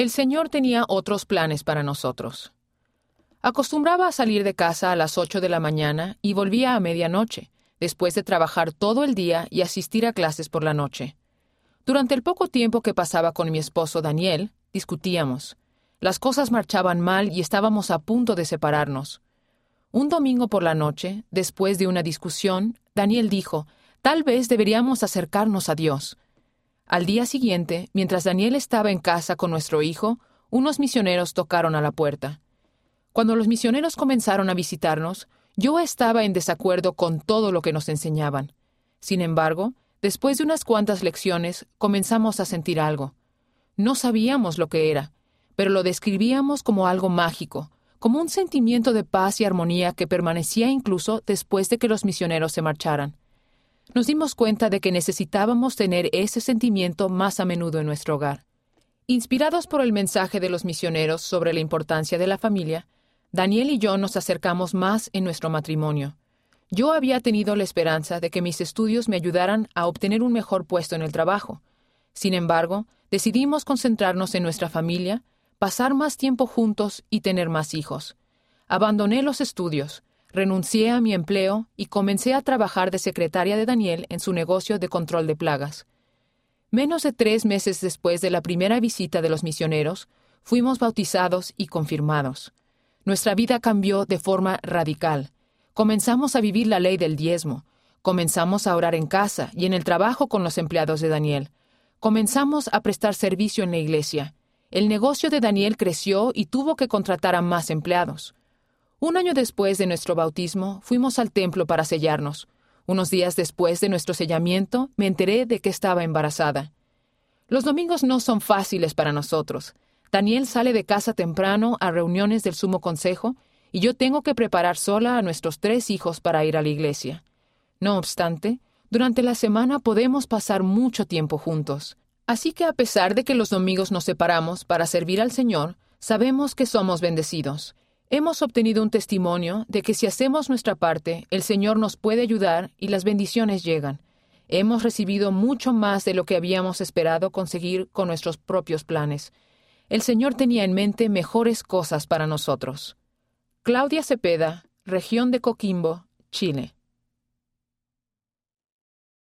El Señor tenía otros planes para nosotros. Acostumbraba a salir de casa a las ocho de la mañana y volvía a medianoche, después de trabajar todo el día y asistir a clases por la noche. Durante el poco tiempo que pasaba con mi esposo Daniel, discutíamos. Las cosas marchaban mal y estábamos a punto de separarnos. Un domingo por la noche, después de una discusión, Daniel dijo, tal vez deberíamos acercarnos a Dios. Al día siguiente, mientras Daniel estaba en casa con nuestro hijo, unos misioneros tocaron a la puerta. Cuando los misioneros comenzaron a visitarnos, yo estaba en desacuerdo con todo lo que nos enseñaban. Sin embargo, después de unas cuantas lecciones, comenzamos a sentir algo. No sabíamos lo que era, pero lo describíamos como algo mágico, como un sentimiento de paz y armonía que permanecía incluso después de que los misioneros se marcharan. Nos dimos cuenta de que necesitábamos tener ese sentimiento más a menudo en nuestro hogar. Inspirados por el mensaje de los misioneros sobre la importancia de la familia, Daniel y yo nos acercamos más en nuestro matrimonio. Yo había tenido la esperanza de que mis estudios me ayudaran a obtener un mejor puesto en el trabajo. Sin embargo, decidimos concentrarnos en nuestra familia, pasar más tiempo juntos y tener más hijos. Abandoné los estudios, renuncié a mi empleo y comencé a trabajar de secretaria de Daniel en su negocio de control de plagas. Menos de tres meses después de la primera visita de los misioneros, fuimos bautizados y confirmados. Nuestra vida cambió de forma radical. Comenzamos a vivir la ley del diezmo. Comenzamos a orar en casa y en el trabajo con los empleados de Daniel. Comenzamos a prestar servicio en la iglesia. El negocio de Daniel creció y tuvo que contratar a más empleados. Un año después de nuestro bautismo, fuimos al templo para sellarnos. Unos días después de nuestro sellamiento, me enteré de que estaba embarazada. Los domingos no son fáciles para nosotros. Daniel sale de casa temprano a reuniones del Sumo Consejo y yo tengo que preparar sola a nuestros tres hijos para ir a la iglesia. No obstante, durante la semana podemos pasar mucho tiempo juntos. Así que a pesar de que los domingos nos separamos para servir al Señor, sabemos que somos bendecidos. Hemos obtenido un testimonio de que si hacemos nuestra parte, el Señor nos puede ayudar y las bendiciones llegan. Hemos recibido mucho más de lo que habíamos esperado conseguir con nuestros propios planes el Señor tenía en mente mejores cosas para nosotros. Claudia Cepeda, región de Coquimbo, Chile.